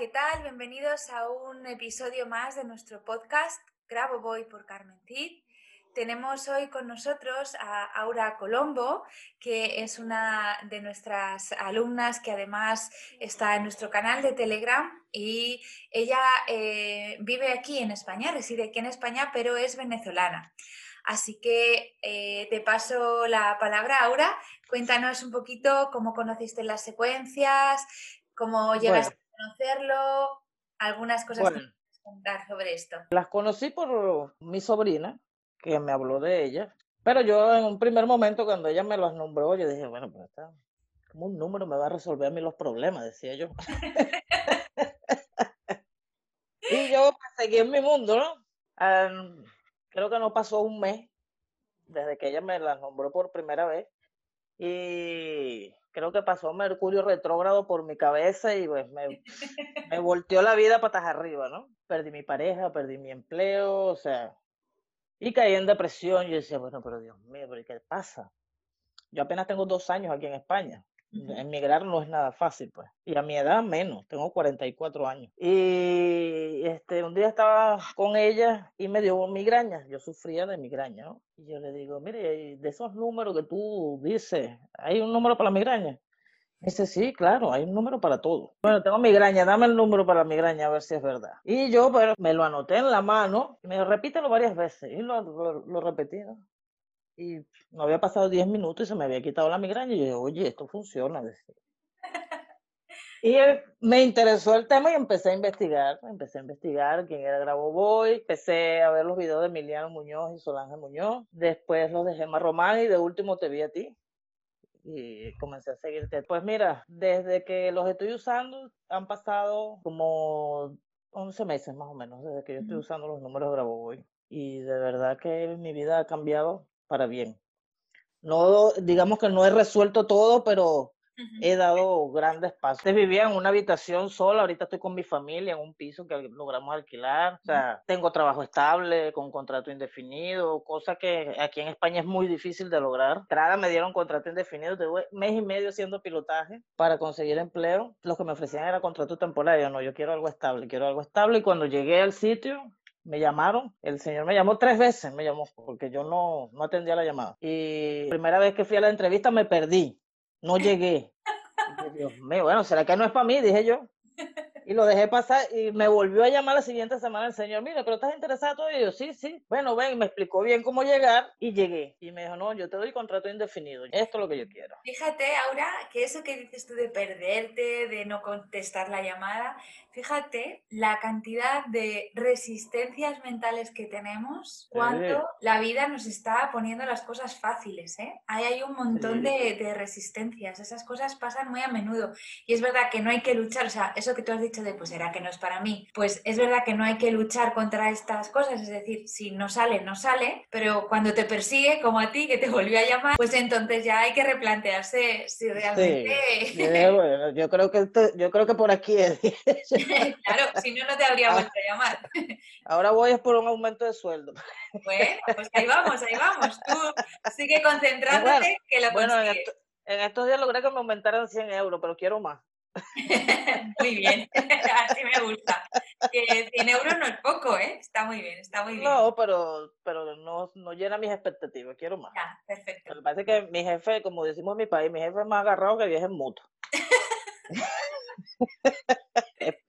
¿Qué tal? Bienvenidos a un episodio más de nuestro podcast Grabo Voy por Carmen Cid. Tenemos hoy con nosotros a Aura Colombo, que es una de nuestras alumnas que además está en nuestro canal de Telegram y ella eh, vive aquí en España, reside aquí en España, pero es venezolana. Así que eh, te paso la palabra, Aura. Cuéntanos un poquito cómo conociste las secuencias, cómo llegaste conocerlo, algunas cosas que puedes contar sobre esto. Las conocí por mi sobrina, que me habló de ella. Pero yo en un primer momento, cuando ella me las nombró, yo dije, bueno, pues está, como un número me va a resolver a mí los problemas, decía yo. y yo seguí en mi mundo, ¿no? creo que no pasó un mes desde que ella me las nombró por primera vez. Y creo que pasó Mercurio retrógrado por mi cabeza y pues me, me volteó la vida patas arriba, ¿no? Perdí mi pareja, perdí mi empleo, o sea, y caí en depresión. Yo decía, bueno, pero Dios mío, ¿pero qué pasa? Yo apenas tengo dos años aquí en España. Emigrar no es nada fácil, pues. Y a mi edad menos, tengo 44 años. Y este, un día estaba con ella y me dio migraña. Yo sufría de migraña, ¿no? Y yo le digo, mire, de esos números que tú dices, ¿hay un número para la migraña? Dice, sí, claro, hay un número para todo. Bueno, tengo migraña, dame el número para la migraña a ver si es verdad. Y yo, pero me lo anoté en la mano, me repítelo varias veces. Y lo, lo, repetí, ¿no? Y no había pasado 10 minutos y se me había quitado la migraña. Y yo dije, oye, esto funciona. Y me interesó el tema y empecé a investigar. Empecé a investigar quién era Grabo Boy. Empecé a ver los videos de Emiliano Muñoz y Solange Muñoz. Después los de Gemma Román y de último te vi a ti y comencé a seguirte. Pues mira, desde que los estoy usando han pasado como 11 meses más o menos, desde que yo estoy usando los números de Grabovoi. Y de verdad que mi vida ha cambiado para bien. No, digamos que no he resuelto todo, pero he dado grandes pasos. Antes vivía en una habitación sola, ahorita estoy con mi familia en un piso que logramos alquilar. O sea, tengo trabajo estable, con contrato indefinido, cosa que aquí en España es muy difícil de lograr. Trada me dieron contrato indefinido, tuve mes y medio haciendo pilotaje para conseguir empleo. Los que me ofrecían era contrato temporario, no, yo quiero algo estable, quiero algo estable. Y cuando llegué al sitio, me llamaron, el señor me llamó tres veces, me llamó, porque yo no, no atendía la llamada. Y primera vez que fui a la entrevista me perdí no llegué. Dios mío, bueno, ¿será que no es para mí? Dije yo. Y lo dejé pasar y me volvió a llamar la siguiente semana el señor, mira, pero estás interesado y yo, sí, sí. Bueno, ven, me explicó bien cómo llegar y llegué. Y me dijo, no, yo te doy contrato indefinido. Esto es lo que yo quiero. Fíjate, Aura, que eso que dices tú de perderte, de no contestar la llamada, fíjate la cantidad de resistencias mentales que tenemos cuando la vida nos está poniendo las cosas fáciles, ¿eh? Ahí hay un montón de, de resistencias. Esas cosas pasan muy a menudo. Y es verdad que no hay que luchar, o sea, eso que tú has dicho de, pues será que no es para mí. Pues es verdad que no hay que luchar contra estas cosas, es decir, si no sale, no sale, pero cuando te persigue, como a ti, que te volvió a llamar, pues entonces ya hay que replantearse si realmente... Sí. bueno, yo creo que yo creo que por aquí es. claro, si no, no te habría ah. vuelto a llamar. Ahora voy es por un aumento de sueldo. Bueno, pues ahí vamos, ahí vamos. Tú sigue concentrándote que lo Bueno, en, en, estos días logré que me aumentaran 100 euros, pero quiero más. muy bien, así me gusta. Que 100 euros no es poco, ¿eh? Está muy bien, está muy bien. No, pero, pero no, no llena mis expectativas, quiero más. Ya, perfecto. Me parece que mi jefe, como decimos en mi país, mi jefe es más agarrado que viaje en moto.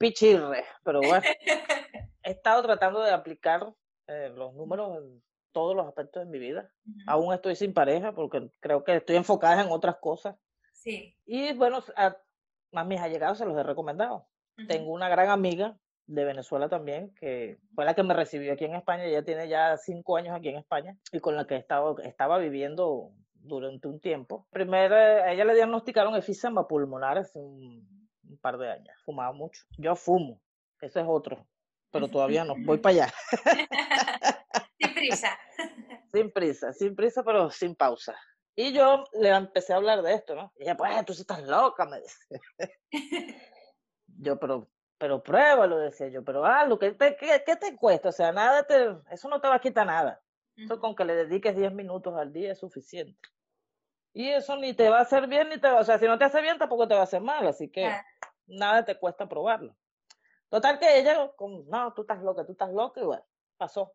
Es pichirre, pero bueno. He estado tratando de aplicar eh, los números todos los aspectos de mi vida. Aún estoy sin pareja porque creo que estoy enfocada en otras cosas. Sí. Y bueno, a, a mis allegados se los he recomendado. Tengo una gran amiga de Venezuela también, que fue la que me recibió aquí en España, ella tiene ya cinco años aquí en España y con la que estaba, estaba viviendo durante un tiempo. Primero, a ella le diagnosticaron efisema pulmonar hace un, un par de años, fumaba mucho. Yo fumo, ese es otro, pero todavía no, voy para allá. sin prisa. Sin prisa, sin prisa, pero sin pausa. Y yo le empecé a hablar de esto, ¿no? Y ella, pues, tú estás loca, me dice. yo, pero, pero pruébalo, decía yo, pero hazlo, ¿qué te, qué, qué te cuesta? O sea, nada te, eso no te va a quitar nada. Eso con que le dediques 10 minutos al día es suficiente. Y eso ni te va a hacer bien, ni te va, o sea, si no te hace bien, tampoco te va a hacer mal, así que nada te cuesta probarlo. Total que ella, como, no, tú estás loca, tú estás loca, y bueno, pasó.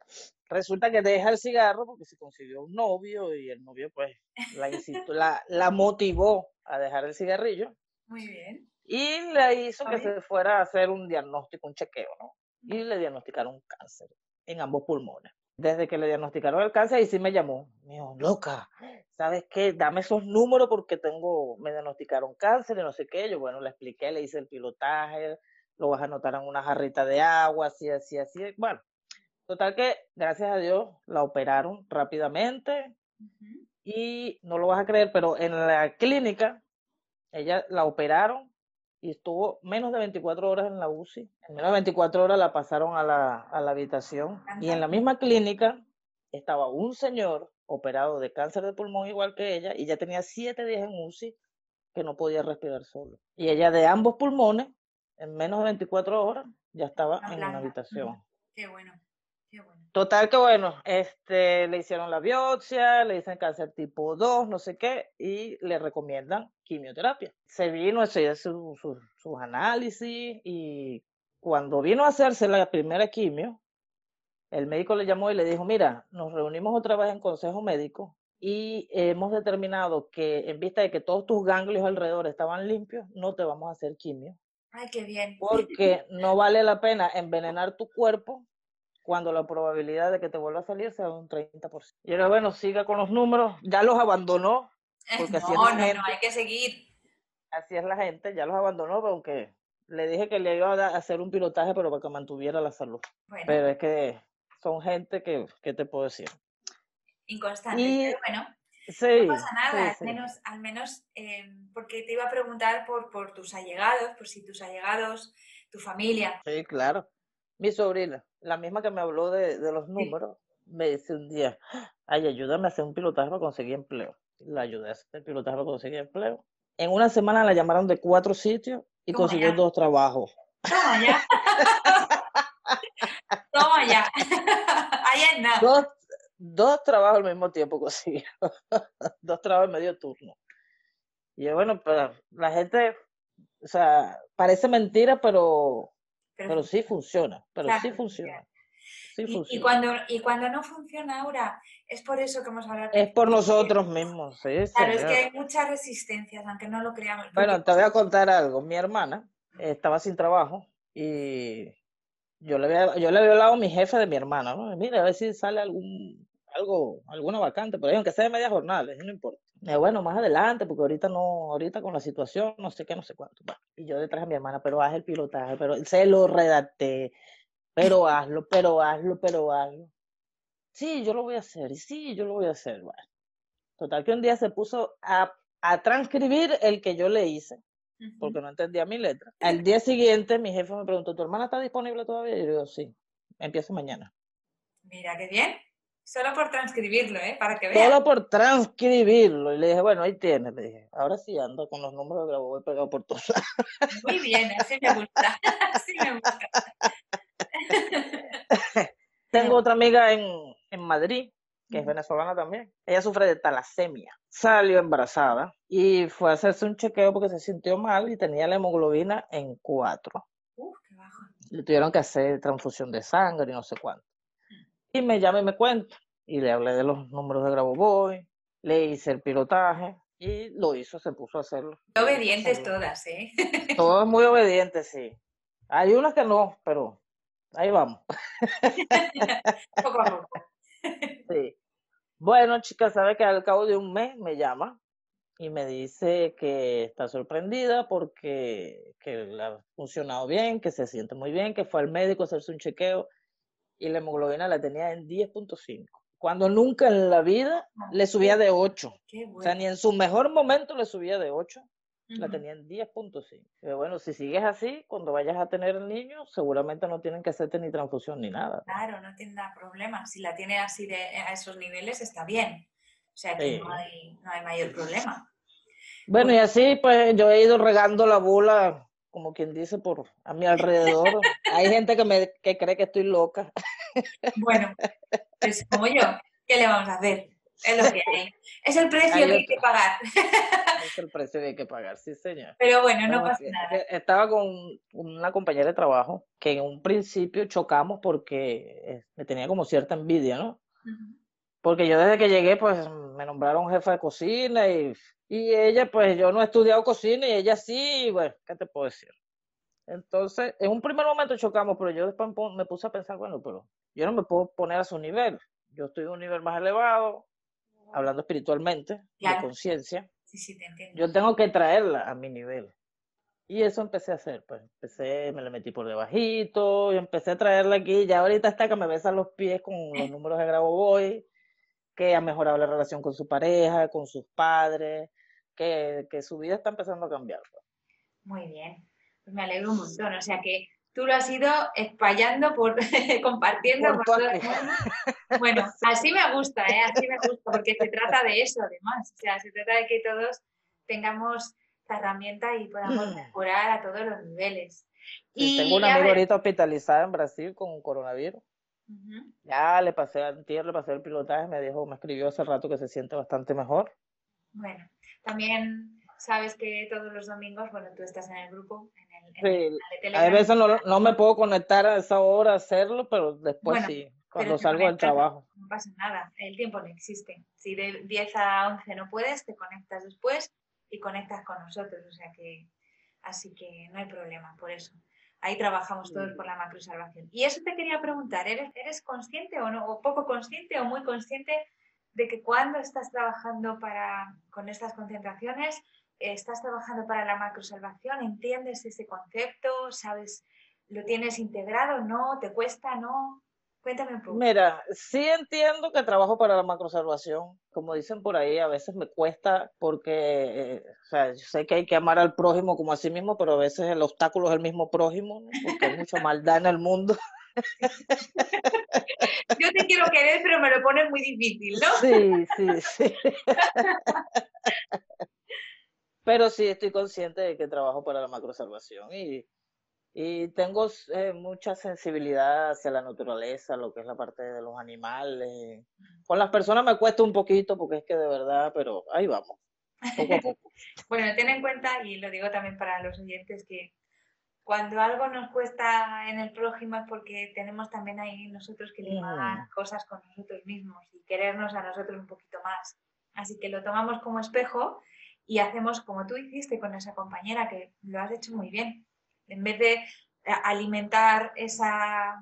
Resulta que deja el cigarro porque se consiguió un novio y el novio pues la, la, la motivó a dejar el cigarrillo. Muy bien. Y le hizo que se fuera a hacer un diagnóstico, un chequeo, ¿no? Y le diagnosticaron cáncer en ambos pulmones. Desde que le diagnosticaron el cáncer, y sí me llamó. Me dijo, loca, ¿sabes qué? Dame esos números porque tengo, me diagnosticaron cáncer y no sé qué. Yo, bueno, le expliqué, le hice el pilotaje, lo vas a anotar en una jarrita de agua, así, así, así. Bueno, total que, gracias a Dios, la operaron rápidamente y no lo vas a creer, pero en la clínica, ella la operaron y estuvo menos de 24 horas en la UCI. En menos de 24 horas la pasaron a la, a la habitación y en la misma clínica estaba un señor operado de cáncer de pulmón igual que ella y ya tenía siete días en UCI que no podía respirar solo. Y ella de ambos pulmones, en menos de 24 horas, ya estaba en una habitación. Qué bueno. Qué bueno. Total que bueno, este, le hicieron la biopsia, le dicen cáncer tipo 2, no sé qué, y le recomiendan quimioterapia. Se vino, se hizo sus análisis y cuando vino a hacerse la primera quimio, el médico le llamó y le dijo, mira, nos reunimos otra vez en consejo médico y hemos determinado que en vista de que todos tus ganglios alrededor estaban limpios, no te vamos a hacer quimio. Ay, qué bien. Porque no vale la pena envenenar tu cuerpo cuando la probabilidad de que te vuelva a salir sea un 30%. Y era bueno, siga con los números, ya los abandonó. Porque no, no, no, hay que seguir. Así es la gente, ya los abandonó, aunque le dije que le iba a hacer un pilotaje, pero para que mantuviera la salud. Pero es que son gente que, ¿qué te puedo decir? Inconstante, pero bueno. no pasa nada, al menos, al menos em, porque te iba a preguntar por, por tus allegados, por si tus allegados, tu familia. Sí, claro. Mi sobrina, la misma que me habló de, de los números, me dice un día, ay, ayúdame a hacer un pilotaje para conseguir empleo. La ayudé a hacer el pilotaje para conseguir empleo. En una semana la llamaron de cuatro sitios y consiguió dos trabajos. Toma ya. Toma ya. Ahí es nada. Dos, dos trabajos al mismo tiempo consiguió. dos trabajos en medio turno. Y bueno, pero la gente, o sea, parece mentira, pero pero, sí funciona, pero sí funciona. Y, cuando, y cuando no funciona ahora, es por eso que hemos hablado. Es por nosotros mismos, sí. Claro, es que hay muchas resistencias, aunque no lo creamos. Bueno, te voy a contar algo. Mi hermana estaba sin trabajo y yo le había, yo le había hablado a mi jefe de mi hermana, ¿no? Mira, a ver si sale algún, algo, alguna vacante, pero aunque sea de media jornada, no importa. Bueno, más adelante, porque ahorita no, ahorita con la situación, no sé qué, no sé cuánto. y yo detrás de mi hermana, pero haz el pilotaje, pero se lo redacté, pero hazlo, pero hazlo, pero hazlo. Sí, yo lo voy a hacer, y sí, yo lo voy a hacer. Bueno, total que un día se puso a, a transcribir el que yo le hice, porque no entendía mi letra. Al día siguiente, mi jefe me preguntó, ¿tu hermana está disponible todavía? Y yo digo, sí, empiezo mañana. Mira, qué bien. Solo por transcribirlo, ¿eh? Para que vean. Solo por transcribirlo. Y le dije, bueno, ahí tienes. Le dije, ahora sí ando con los números de voy pegado por todos lados. Muy bien, así me gusta. Así me gusta. Tengo otra amiga en, en Madrid, que es venezolana también. Ella sufre de talasemia. Salió embarazada y fue a hacerse un chequeo porque se sintió mal y tenía la hemoglobina en cuatro. Uf, qué bajo. Le tuvieron que hacer transfusión de sangre y no sé cuánto. Y me llama y me cuenta. Y le hablé de los números de Grabovoi, le hice el pilotaje y lo hizo, se puso a hacerlo. Obedientes todas, ¿eh? Todas muy obedientes, sí. Hay unas que no, pero ahí vamos. poco a poco. Sí. Bueno, chica, sabe que al cabo de un mes me llama y me dice que está sorprendida porque que le ha funcionado bien, que se siente muy bien, que fue al médico a hacerse un chequeo y la hemoglobina la tenía en 10.5. Cuando nunca en la vida Ah, le subía de 8. Qué O sea, bueno. ni en su mejor momento le subía de 8. La tenía en 10.5. Pero bueno, si sigues así, cuando vayas a tener el niño, seguramente no tienen que hacerte ni transfusión ni nada. Claro, no tendrá problema. Si la tiene así de, a esos niveles, está bien. O sea que no Sí. hay, no hay mayor problema. Bueno, y así pues yo he ido regando la bola, como quien dice, por a mi alrededor. Hay gente que me que cree que estoy loca. Bueno, pues como yo, ¿qué le vamos a hacer? Es lo que hay. Es el precio Hay que hay que pagar. Es el precio que hay que pagar, sí, señor. Pero bueno, no pasa nada. estaba con una compañera de trabajo que en un principio chocamos porque eh, me tenía como cierta envidia, ¿no? Porque yo desde que llegué, pues me nombraron jefa de cocina y, y ella, pues yo no he estudiado cocina y ella sí, y bueno, ¿qué te puedo decir? Entonces, en un primer momento chocamos, pero yo después me pu- me puse a pensar, bueno, pero yo no me puedo poner a su nivel. Yo estoy a un nivel más elevado, hablando espiritualmente, de conciencia. Sí, sí, te entiendo. Yo tengo que traerla a mi nivel. Y eso empecé a hacer, pues empecé, me la metí por debajito y empecé a traerla aquí. Ya ahorita está que me besa los pies con los números de Grabovoi, que ha mejorado la relación con su pareja, con sus padres, que, que su vida está empezando a cambiar. pues. Muy bien. Pues me alegro un montón. O sea que tú lo has ido espallando, por, compartiendo Por por todo todo el aquí. mundo. Bueno, así me gusta, ¿eh? Así me gusta, porque se trata de eso, además. O sea, se trata de que todos tengamos esta herramienta y podamos mejorar a todos los niveles. Y tengo una a amiga ver- ahorita hospitalizada en Brasil con coronavirus. Ujú. Ya le pasé antier, le pasé el pilotaje, me dijo, me escribió hace rato que se siente bastante mejor. Bueno, también sabes que todos los domingos, bueno, tú estás en el grupo, en el, en Sí, el de A veces no, no me puedo conectar a esa hora a hacerlo, pero después Bueno, sí, cuando salgo del trabajo. No pasa nada, el tiempo no existe. Si de 10 a 11 no puedes, te conectas después y conectas con nosotros. O sea que, así que no hay problema por eso. Ahí trabajamos todos por la macrosalvación. Y eso te quería preguntar, ¿eres, eres consciente o no, o poco consciente o muy consciente de que cuando estás trabajando para, con estas concentraciones, estás trabajando para la macrosalvación, entiendes ese concepto, sabes, lo tienes integrado, no, te cuesta, no? Cuéntame un poco. Mira, sí entiendo que trabajo para la macrosalvación, como dicen por ahí, a veces me cuesta porque, eh, o sea, yo sé que hay que amar al prójimo como a sí mismo, pero a veces el obstáculo es el mismo prójimo, ¿no? Porque hay mucha maldad en el mundo. Yo te quiero querer, pero me lo pones muy difícil, ¿no? Sí, sí, sí. Pero sí estoy consciente de que trabajo para la macrosalvación y, y tengo eh, mucha sensibilidad hacia la naturaleza, lo que es la parte de los animales. Con las personas me cuesta un poquito porque es que de verdad, pero ahí vamos, poco a poco. Bueno, ten en cuenta, y lo digo también para los oyentes, que cuando algo nos cuesta en el prójimo es porque tenemos también ahí nosotros que limar Mm. cosas con nosotros mismos y querernos a nosotros un poquito más. Así que lo tomamos como espejo y hacemos como tú hiciste con esa compañera, que lo has hecho muy bien. En vez de eh, alimentar esa,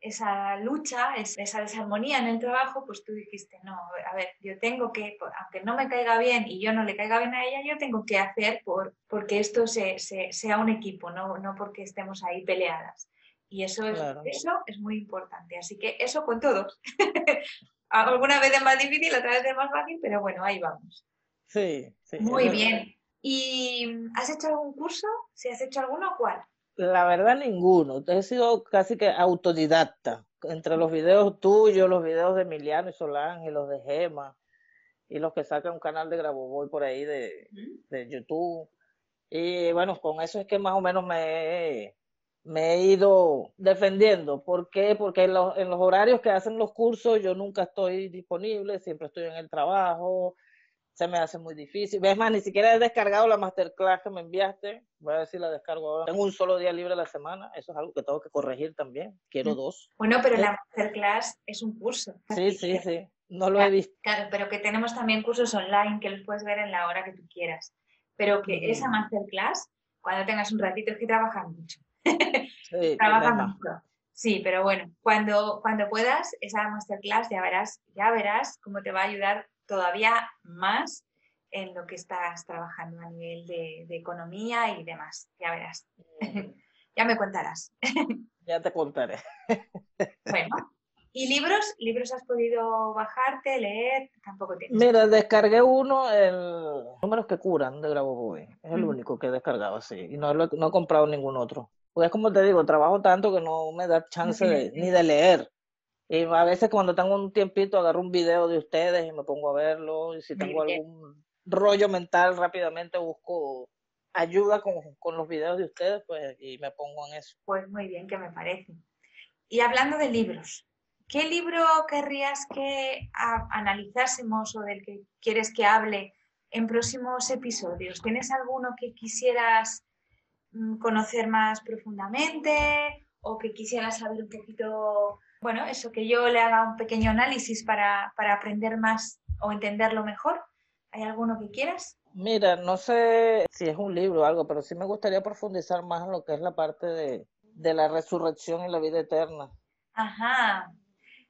esa lucha, es- esa desarmonía en el trabajo, pues tú dijiste, no, a ver, yo tengo que, aunque no me caiga bien y yo no le caiga bien a ella, yo tengo que hacer por, porque esto se, se- sea un equipo, no, no porque estemos ahí peleadas. Y eso es, Claro. eso es muy importante. Así que eso con todos. Alguna vez es más difícil, otra vez es más fácil, pero bueno, ahí vamos. Sí, sí. Muy bien. ¿Y has hecho algún curso? Si has hecho alguno, ¿cuál? La verdad, ninguno. He sido casi que autodidacta. Entre los videos tuyos, los videos de Emiliano y Solange, los de Gema, y los que saca un canal de Grabovoi por ahí de, de YouTube. Y bueno, con eso es que más o menos me he, me he ido defendiendo. ¿Por qué? Porque en los, en los horarios que hacen los cursos yo nunca estoy disponible, siempre estoy en el trabajo, se me hace muy difícil. Es más, ni siquiera he descargado la masterclass que me enviaste. Voy a ver si la descargo ahora. Tengo un solo día libre a la semana, eso es algo que tengo que corregir también. Quiero dos. Bueno, pero Eh. la masterclass es un curso. Sí, sí, sí. No lo he visto. Claro, pero que tenemos también cursos online que los puedes ver en la hora que tú quieras. Pero que Ujú. esa masterclass, cuando tengas un ratito, es que trabajan mucho. Sí, Trabajan mucho. Sí, pero bueno, cuando, cuando puedas, esa masterclass ya verás, ya verás cómo te va a ayudar todavía más en lo que estás trabajando a nivel de, economía y demás. Ya verás. ya me contarás. ya te contaré. bueno, ¿y libros? ¿Libros has podido bajarte, leer? Tampoco tienes. Mira, descargué uno, el Números que curan de Grabovoi. Es el único que he descargado, sí. Y no, no he comprado ningún otro. Porque es como te digo, trabajo tanto que no me da chance ni de leer. Y a veces cuando tengo un tiempito agarro un video de ustedes y me pongo a verlo. Y si tengo algún rollo mental rápidamente busco ayuda con, con, los videos de ustedes pues y me pongo en eso. Pues muy bien, que me parece. Y hablando de libros, ¿qué libro querrías que analizásemos o del que quieres que hable en próximos episodios? ¿Tienes alguno que quisieras conocer más profundamente o que quisiera saber un poquito, bueno, eso, que yo le haga un pequeño análisis para, aprender más o entenderlo mejor. ¿Hay alguno que quieras? Mira, no sé si es un libro o algo, pero sí me gustaría profundizar más en lo que es la parte de, de la resurrección y la vida eterna. Ajá,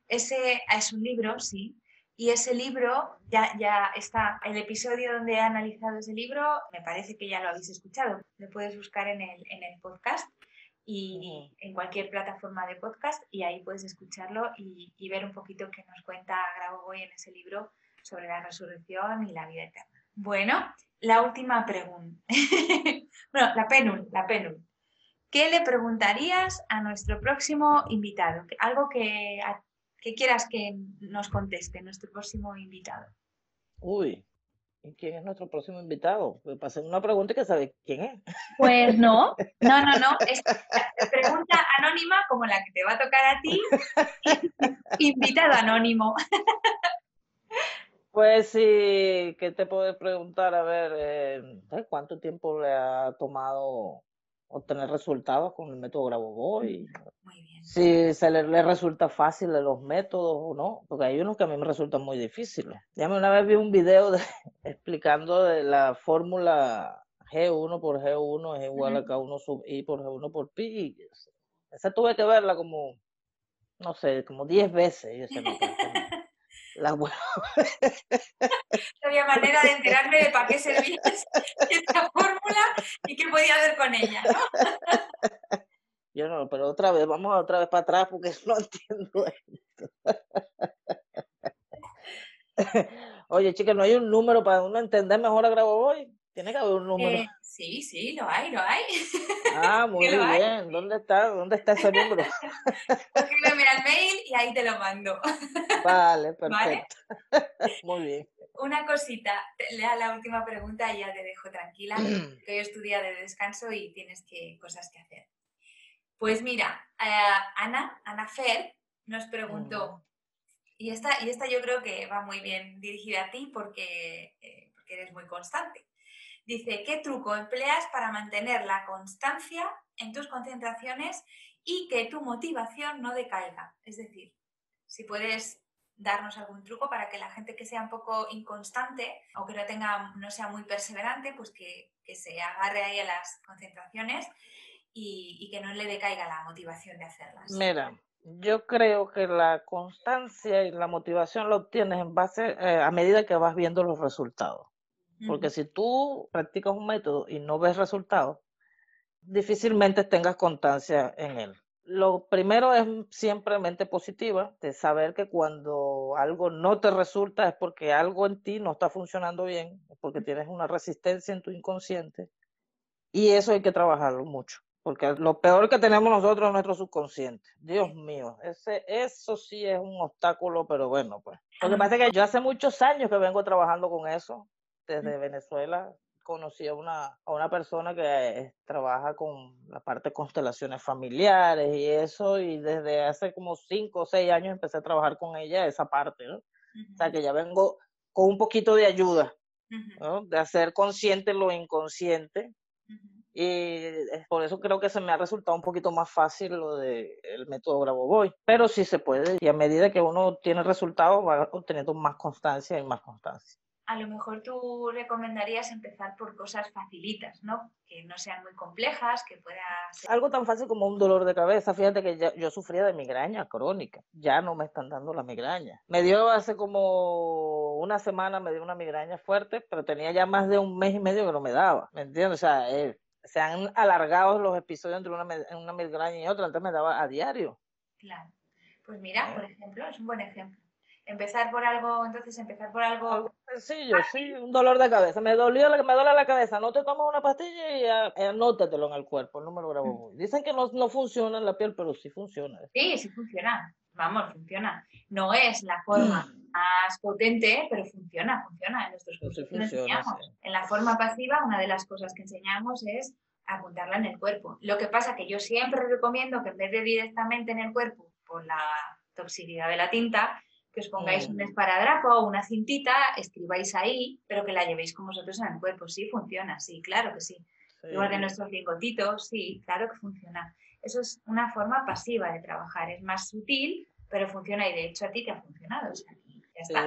ese es un libro, sí. Y ese libro, ya, ya está, el episodio donde he analizado ese libro, me parece que ya lo habéis escuchado. Lo puedes buscar en el, en el podcast y en cualquier plataforma de podcast y ahí puedes escucharlo y, ver un poquito qué nos cuenta Grabovoi en ese libro sobre la resurrección y la vida eterna. Bueno, la última pregunta. bueno, la penul, la penul. ¿Qué le preguntarías a nuestro próximo invitado? Algo que ¿Qué quieras que nos conteste nuestro próximo invitado. Uy, ¿y quién es nuestro próximo invitado? Me pasé una pregunta que sabe quién es. Pues no, no, no, no. Es pregunta anónima como la que te va a tocar a ti. invitado anónimo. Pues sí, ¿qué te puedo preguntar? A ver, eh, ¿cuánto tiempo le ha tomado obtener resultados con el método Grabovoi. Muy bien. Si se le, resulta fácil los métodos o no, porque hay unos que a mí me resultan muy difíciles. Ya una vez vi un video explicando de la fórmula G1 por G1 es igual a K1 sub I por G1 por pi. Esa tuve que verla como, no sé, como 10 veces. Y La No había manera de enterarme de para qué servía esta fórmula y qué podía hacer con ella, ¿no? Yo no, pero otra vez, vamos otra vez para atrás porque no entiendo esto. Oye, chicas, ¿no hay un número para uno entender mejor a hoy? Tiene que haber un número. Eh, sí, sí, lo hay, lo hay. Ah, muy bien. ¿Dónde está? ¿Dónde está ese número? Escríbeme al mail y ahí te lo mando. Vale, perfecto. Muy bien. Una cosita, lea la última pregunta y ya te dejo tranquila, que hoy es tu día de descanso y tienes que, cosas que hacer. Pues mira, eh, Ana, Ana Fer nos preguntó, y esta, y esta yo creo que va muy bien dirigida a ti porque, eh, porque eres muy constante. Dice, ¿qué truco empleas para mantener la constancia en tus concentraciones y que tu motivación no decaiga? Es decir, si puedes darnos algún truco para que la gente que sea un poco inconstante o que no tenga, no sea muy perseverante, pues que, se agarre ahí a las concentraciones y, que no le decaiga la motivación de hacerlas. Mira, yo creo que la constancia y la motivación la obtienes en base eh, a medida que vas viendo los resultados. Porque si tú practicas un método y no ves resultados, difícilmente tengas constancia en él. Lo primero es siempre mente positiva, de saber que cuando algo no te resulta es porque algo en ti no está funcionando bien, porque tienes una resistencia en tu inconsciente. Y eso hay que trabajarlo mucho, porque lo peor que tenemos nosotros es nuestro subconsciente. Dios mío, ese, eso sí es un obstáculo, pero bueno, pues. Lo que pasa es que yo hace muchos años que vengo trabajando con eso, desde Venezuela conocí a una, a una persona que eh, trabaja con la parte de constelaciones familiares y eso, y desde hace como cinco o seis años empecé a trabajar con ella esa parte, ¿no? O sea que ya vengo con un poquito de ayuda, ¿no? De hacer consciente lo inconsciente. Y por eso creo que se me ha resultado un poquito más fácil lo del el método Grabovoi. Pero sí se puede, y a medida que uno tiene resultados va obteniendo más constancia y más constancia. A lo mejor tú recomendarías empezar por cosas facilitas, ¿no? Que no sean muy complejas, que pueda ser... Algo tan fácil como un dolor de cabeza. Fíjate que yo, sufría de migraña crónica. Ya no me están dando la migraña. Me dio hace como una semana, me dio una migraña fuerte, pero tenía ya más de un mes y medio que no me daba. ¿Me entiendes? O sea, eh, se han alargado los episodios entre una, una migraña y otra. Antes me daba a diario. Claro. Pues mira, por ejemplo, es un buen ejemplo empezar por algo, entonces empezar por algo... sencillo, sí, un dolor de cabeza. Me dolió, me duele la cabeza. No te tomas una pastilla y eh, anótatelo en el cuerpo, el número grabo. Mm. Dicen que no, no funciona en la piel, pero sí funciona. Sí, sí funciona. Vamos, funciona. No es la forma más potente, pero funciona, funciona. En nuestros cursos En la forma pasiva, una de las cosas que enseñamos es apuntarla en el cuerpo. Lo que pasa que yo siempre recomiendo que en vez de directamente en el cuerpo, por la toxicidad de la tinta, que os pongáis un mm. esparadrapo o una cintita, escribáis ahí, pero que la llevéis con vosotros en el cuerpo. Sí, funciona, sí, claro que sí. Igual que nuestros lingotitos, sí, claro que funciona. Eso es una forma pasiva de trabajar, es más sutil, pero funciona y de hecho a ti te ha funcionado. Sí,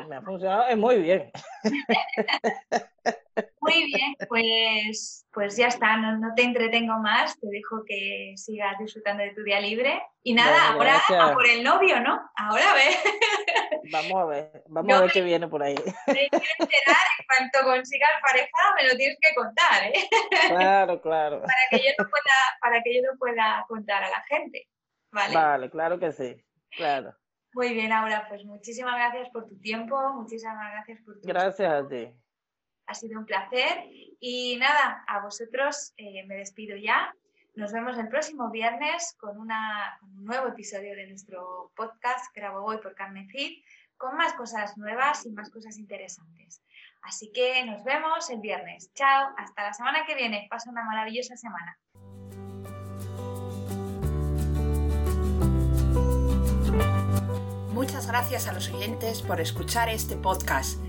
me ha funcionado muy bien. Muy bien, pues, pues ya está, no, no, te entretengo más, te dejo que sigas disfrutando de tu día libre. Y nada, ahora a por el novio, ¿no? Ahora a ver. Vamos a ver, vamos a ver qué viene por ahí. Me quiero enterar, en cuanto consigas pareja me lo tienes que contar, ¿eh? Claro, claro. Para que yo lo pueda, para que yo lo pueda contar a la gente. Vale. Vale, claro que sí, claro. Muy bien, Aura, pues muchísimas gracias por tu tiempo, muchísimas gracias por tu... Gracias a ti. Ha sido un placer y nada, a vosotros eh, me despido ya. Nos vemos el próximo viernes con, un nuevo episodio de nuestro podcast Grabo Hoy por Carmen Cid, con más cosas nuevas y más cosas interesantes. Así que nos vemos el viernes. Chao, hasta la semana que viene. Pasa una maravillosa semana. Muchas gracias a los oyentes por escuchar este podcast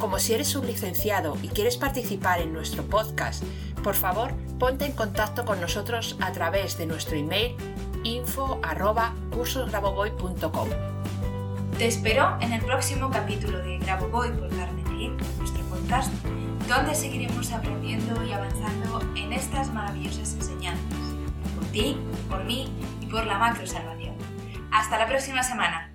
como si eres un licenciado y quieres participar en nuestro podcast, por favor ponte en contacto con nosotros a través de nuestro email info Te espero en el próximo capítulo de Graboboy por Carmen nuestro podcast, donde seguiremos aprendiendo y avanzando en estas maravillosas enseñanzas. Por ti, por mí y por la macro salvación. Hasta la próxima semana.